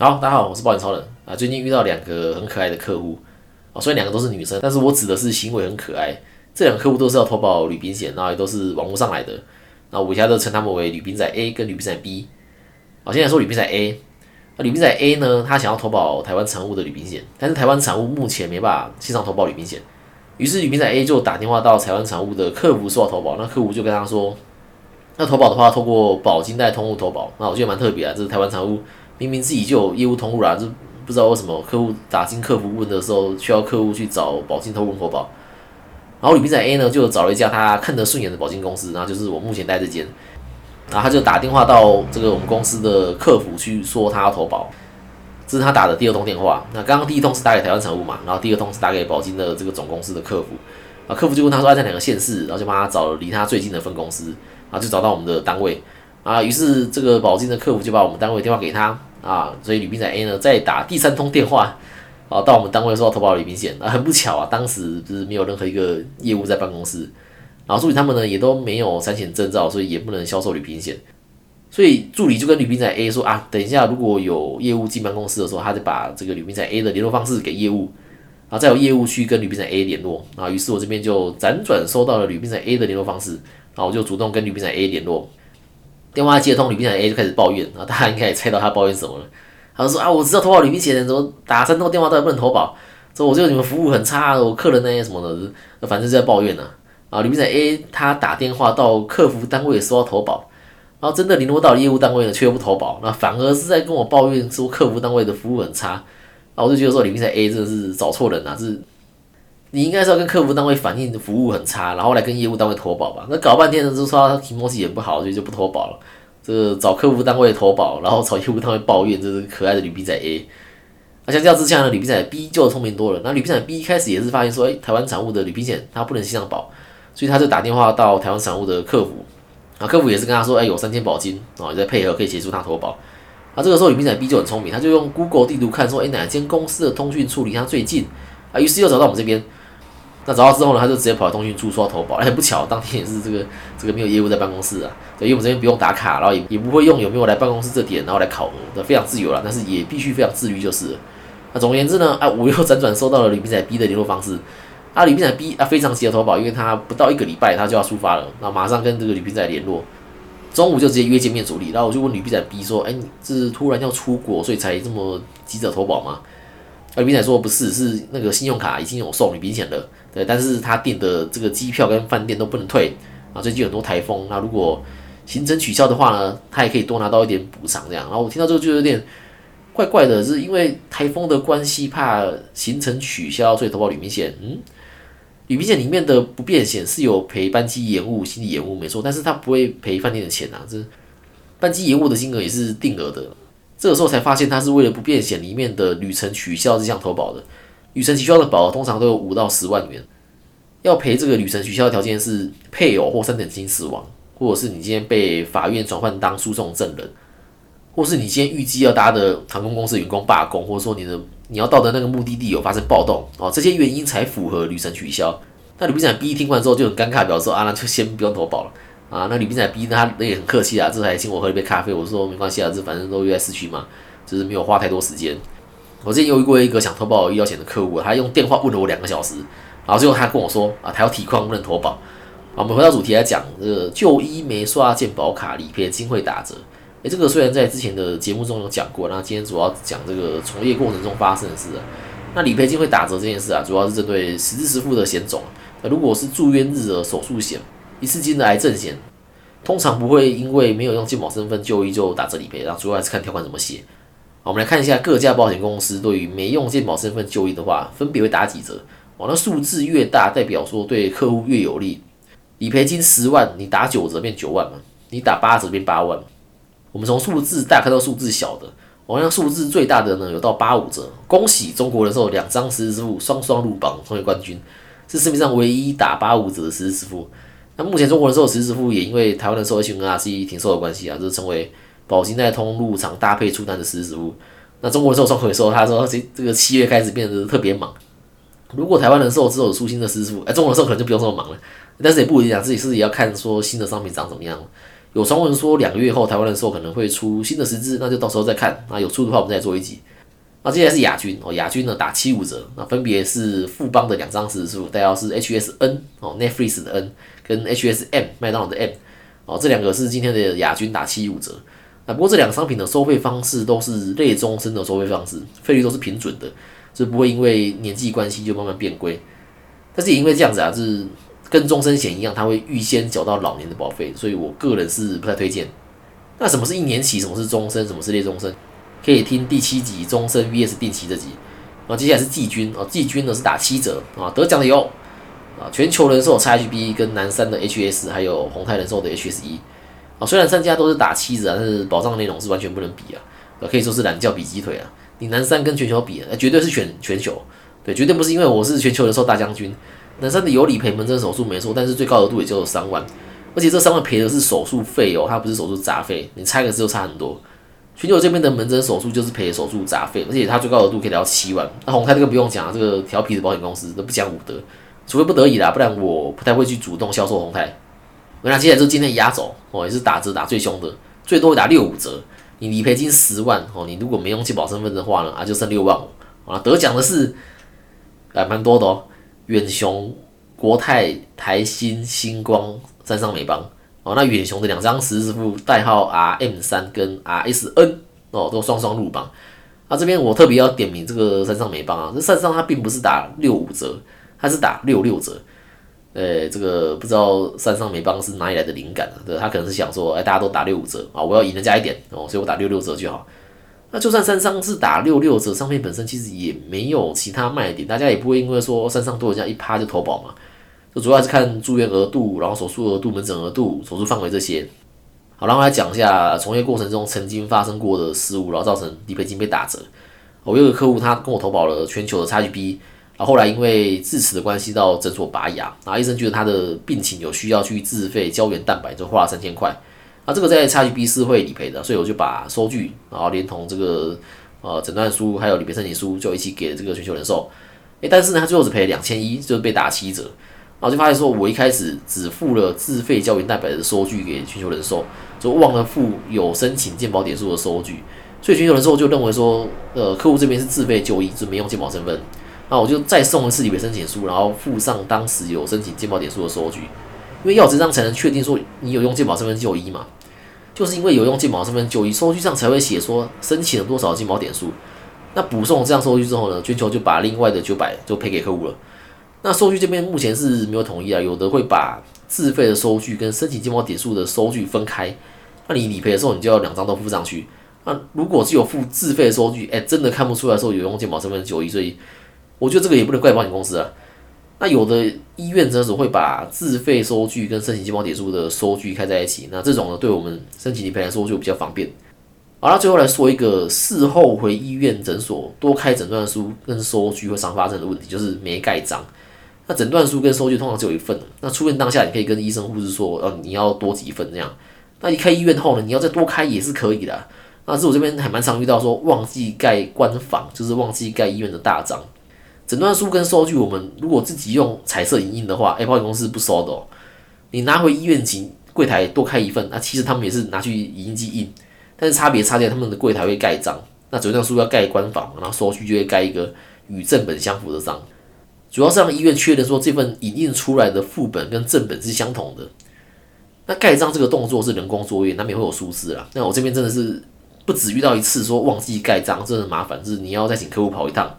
好，大家好，我是保险超人啊。最近遇到两个很可爱的客户啊，虽然两个都是女生，但是我指的是行为很可爱。这两个客户都是要投保旅宾险，然后也都是网络上来的。那我以下都称他们为旅宾仔 A 跟旅宾仔 B。好，现在说旅宾仔 A，那旅宾仔 A 呢，他想要投保台湾产物的旅宾险，但是台湾产物目前没办法线上投保旅宾险。于是旅宾仔 A 就打电话到台湾产物的客服说要投保，那客服就跟他说。那投保的话，透过保金贷通路投保，那我觉得蛮特别啊。这是台湾产物明明自己就有业务通路啦，就不知道为什么客户打进客服问的时候，需要客户去找保金通路投保。然后李斌仔 A 呢，就找了一家他看得顺眼的保金公司，然后就是我目前待这间。然后他就打电话到这个我们公司的客服去说他要投保，这是他打的第二通电话。那刚刚第一通是打给台湾财务嘛，然后第二通是打给保金的这个总公司的客服。啊，客服就问他说他在哪个县市，然后就帮他找了离他最近的分公司。然后，就找到我们的单位啊，于是这个保金的客服就把我们单位电话给他啊，所以吕兵仔 A 呢再打第三通电话啊，到我们单位说要投保旅行险啊，很不巧啊，当时就是没有任何一个业务在办公室，然后助理他们呢也都没有产险证照，所以也不能销售旅行险，所以助理就跟吕兵仔 A 说啊，等一下如果有业务进办公室的时候，他就把这个吕兵仔 A 的联络方式给业务，然后再有业务去跟吕兵仔 A 联络啊，于是我这边就辗转收到了吕兵仔 A 的联络方式。然后我就主动跟女兵仔 A 联络，电话接通，女兵仔 A 就开始抱怨，然后大家应该也猜到他抱怨什么了。他就说啊，我知道投保旅行险，怎么打三通电话都不能投保，说我觉得你们服务很差，我客人那些什么的，反正就在抱怨呢。啊，女兵仔 A 他打电话到客服单位说要投保，然后真的联络到业务单位呢，却又不投保，那反而是在跟我抱怨说客服单位的服务很差。然后我就觉得说，女兵仔 A 真的是找错人了，是。你应该是要跟客服单位反映服务很差，然后来跟业务单位投保吧？那搞半天呢，就说他提摩西也不好，所以就不投保了。这找客服单位投保，然后找业务单位抱怨，这是可爱的女 B 仔 A。那相较之下呢，女 B 仔 B 就聪明多了。那女 B 仔 B 一开始也是发现说，哎，台湾产物的旅行险它不能线上保，所以他就打电话到台湾产物的客服，啊，客服也是跟他说，哎，有三千保金啊，再配合可以协助他投保。啊，这个时候女 B 仔 B 就很聪明，他就用 Google 地图看说，哎，哪间公司的通讯处离他最近啊？于是又找到我们这边。那找到之后呢，他就直接跑来通讯处说要投保，哎，不巧，当天也是这个这个没有业务在办公室啊，对，因为我们这边不用打卡，然后也也不会用有没有来办公室这点，然后来考核，非常自由了，但是也必须非常自律就是。那总而言之呢，啊，我又辗转收到了李斌仔 B 的联络方式，啊，李斌仔 B 啊非常急着投保，因为他不到一个礼拜他就要出发了，那马上跟这个李斌仔联络，中午就直接约见面处理，然后我就问李斌仔 B 说，哎，你是突然要出国，所以才这么急着投保吗？李斌仔说不是，是那个信用卡已经有送旅行险了。对，但是他订的这个机票跟饭店都不能退啊。最近很多台风，那如果行程取消的话呢，他也可以多拿到一点补偿这样。然后我听到这个就有点怪怪的，是因为台风的关系，怕行程取消，所以投保旅行险。嗯，旅行险里面的不便险是有赔班机延误、行李延误没错，但是他不会赔饭店的钱啊。这班机延误的金额也是定额的。这个时候才发现，他是为了不便险里面的旅程取消这项投保的。旅程取消的保额通常都有五到十万元，要赔这个旅程取消的条件是配偶或三等亲死亡，或者是你今天被法院转换当诉讼证人，或是你今天预计要搭的航空公司员工罢工，或者说你的你要到的那个目的地有发生暴动哦，这些原因才符合旅程取消。那吕斌仔 B 听完之后就很尴尬，表示说啊，那就先不用投保了啊。那李斌仔 B 他那也很客气啊，这才请我喝一杯咖啡，我说没关系啊，这反正都约在市区嘛，就是没有花太多时间。我之前有遇过一个想投保医疗险的客户，他用电话问了我两个小时，然后最后他跟我说啊，他要体况不能投保。我们回到主题来讲，这个就医没刷健保卡理赔金会打折。诶，这个虽然在之前的节目中有讲过，那今天主要讲这个从业过程中发生的事。那理赔金会打折这件事啊，主要是针对实支实付的险种。那如果是住院日额手术险、一次性的癌症险，通常不会因为没有用健保身份就医就打折理赔，然后主要还是看条款怎么写。我们来看一下各家保险公司对于没用健保身份就医的话，分别会打几折。哦，那数字越大，代表说对客户越有利。理赔金十万，你打九折变九万嘛？你打八折变八万。我们从数字大看到数字小的，好像数字最大的呢有到八五折。恭喜中国人寿两张实时支付双双入榜成为冠军，是市面上唯一打八五折的实时支付。那目前中国人寿实时支付也因为台湾的寿 H N R C 挺受的关系啊，就是成为。保金在通路常搭配出单的实时服务，那中国人寿双回收，他说这这个七月开始变得特别忙。如果台湾人寿之后有出新的实时服务，哎，中国人寿可能就不用这么忙了。但是也不一定啊，自己是也要看说新的商品长怎么样。有传闻说两个月后台湾人寿可能会出新的十支，那就到时候再看。那有出的话，我们再做一集。那接下来是亚军哦，亚军呢打七五折，那分别是富邦的两张十字代号是 HSN 哦，Netflix 的 N 跟 HSM 麦当劳的 M 哦，这两个是今天的亚军打七五折。那不过这两个商品的收费方式都是类终身的收费方式，费率都是平准的，是不会因为年纪关系就慢慢变贵。但是也因为这样子啊，是跟终身险一样，它会预先缴到老年的保费，所以我个人是不太推荐。那什么是一年期？什么是终身？什么是列终身？可以听第七集终身 VS 定期这集。然后接下来是季军啊，季军呢是打七折啊，得奖的有啊，全球人寿 XHB 跟南山的 HS，还有宏泰人寿的 HS1。啊，虽然三家都是打七折，但是保障内容是完全不能比啊，可以说是懒觉比鸡腿啊。你南山跟全球比，呃，绝对是选全球，对，绝对不是因为我是全球人寿大将军。南山的有理赔门诊手术没错，但是最高额度也就三万，而且这三万赔的是手术费哦，它不是手术杂费，你拆个字就差很多。全球这边的门诊手术就是赔手术杂费，而且它最高额度可以到七万。那宏泰这个不用讲啊，这个调皮的保险公司都不讲武德，除非不得已啦，不然我不太会去主动销售宏泰。那接下来就今天压轴哦，也是打折打最凶的，最多打六五折。你理赔金十万哦，你如果没用健保身份的话呢，啊就剩六万五啊。得奖的是啊蛮多的哦，远雄、国泰、台新、星光、三商美邦哦。那远雄的两张十字付代号 R M 三跟 R S N 哦，都双双入榜。啊这边我特别要点名这个山上美邦啊，这山上它并不是打六五折，它是打六六折。呃，这个不知道山上美邦是哪里来的灵感啊？对，他可能是想说，哎，大家都打六五折啊，我要赢人家一点哦，所以我打六六折就好。那就算山上是打六六折，商品本身其实也没有其他卖点，大家也不会因为说山上多人家一趴就投保嘛。就主要是看住院额度，然后手术额度、门诊额度、手术范围这些。好，然后来讲一下从业过程中曾经发生过的失误，然后造成理赔金被打折。我有个客户，他跟我投保了全球的 XGB。啊，后来因为智齿的关系到诊所拔牙，然后医生觉得他的病情有需要去自费胶原蛋白，就花了三千块。那，这个在 XGB 是会理赔的，所以我就把收据，然后连同这个呃诊断书还有理赔申请书就一起给了这个全球人寿。诶，但是呢，他最后只赔两千一，就是被打七折。然后就发现说，我一开始只付了自费胶原蛋白的收据给全球人寿，就忘了付有申请健保点数的收据，所以全球人寿就认为说，呃，客户这边是自费就医，就没用健保身份。那我就再送一次理赔申请书，然后附上当时有申请健保点数的收据，因为要这张才能确定说你有用健保身份就医嘛。就是因为有用健保身份就医，收据上才会写说申请了多少健保点数。那补送这样收据之后呢，全球就把另外的九百就赔给客户了。那收据这边目前是没有统一啊，有的会把自费的收据跟申请健保点数的收据分开。那你理赔的时候，你就要两张都附上去。那如果是有附自费的收据，哎，真的看不出来说有用健保身份就医，所以。我觉得这个也不能怪保险公司啊。那有的医院诊所会把自费收据跟申请健保点数的收据开在一起，那这种呢，对我们申请理赔来说就比较方便。好了，最后来说一个事后回医院诊所多开诊断书跟收据会常发生的问题，就是没盖章。那诊断书跟收据通常只有一份，那出院当下你可以跟医生护士说，呃，你要多几份这样。那离开医院后呢，你要再多开也是可以的。那是我这边还蛮常遇到说忘记盖官房，就是忘记盖医院的大章。诊断书跟收据，我们如果自己用彩色影印的话，保险公司不收的哦。你拿回医院请柜台多开一份，那其实他们也是拿去影印机印，但是差别差在他们的柜台会盖章，那诊断书要盖官方，然后收据就会盖一个与正本相符的章，主要是让医院确认说这份影印出来的副本跟正本是相同的。那盖章这个动作是人工作业，难免会有疏失啦。那我这边真的是不止遇到一次说忘记盖章，真的麻烦，就是你要再请客户跑一趟。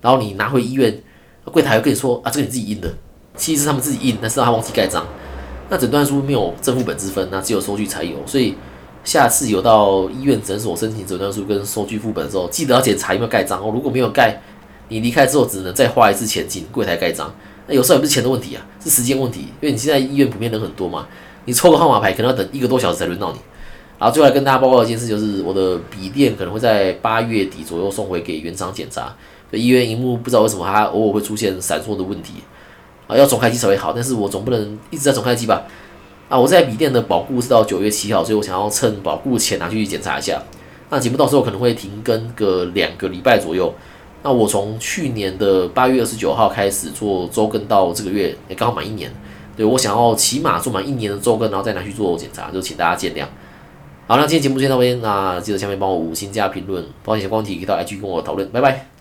然后你拿回医院，柜台又跟你说啊，这个你自己印的，其实是他们自己印，但是他忘记盖章。那诊断书没有正副本之分，那只有收据才有。所以下次有到医院诊所申请诊断书跟收据副本的时候，记得要检查有没有盖章哦。如果没有盖，你离开之后只能再花一次钱进柜台盖章。那有时候也不是钱的问题啊，是时间问题，因为你现在医院普遍人很多嘛，你抽个号码牌可能要等一个多小时才轮到你。然后最后来跟大家报告一件事，就是我的笔电可能会在八月底左右送回给原厂检查。医院荧幕不知道为什么它偶尔会出现闪烁的问题啊，要重开机才会好，但是我总不能一直在重开机吧？啊，我在笔电的保护是到九月七号，所以我想要趁保护前拿去检查一下。那节目到时候可能会停更个两个礼拜左右。那我从去年的八月二十九号开始做周更到这个月，也刚好满一年。对我想要起码做满一年的周更，然后再拿去做检查，就请大家见谅。好，那今天节目就到这边，那记得下面帮我五星加评论，包括一些问题可以到 IG 跟我讨论，拜拜。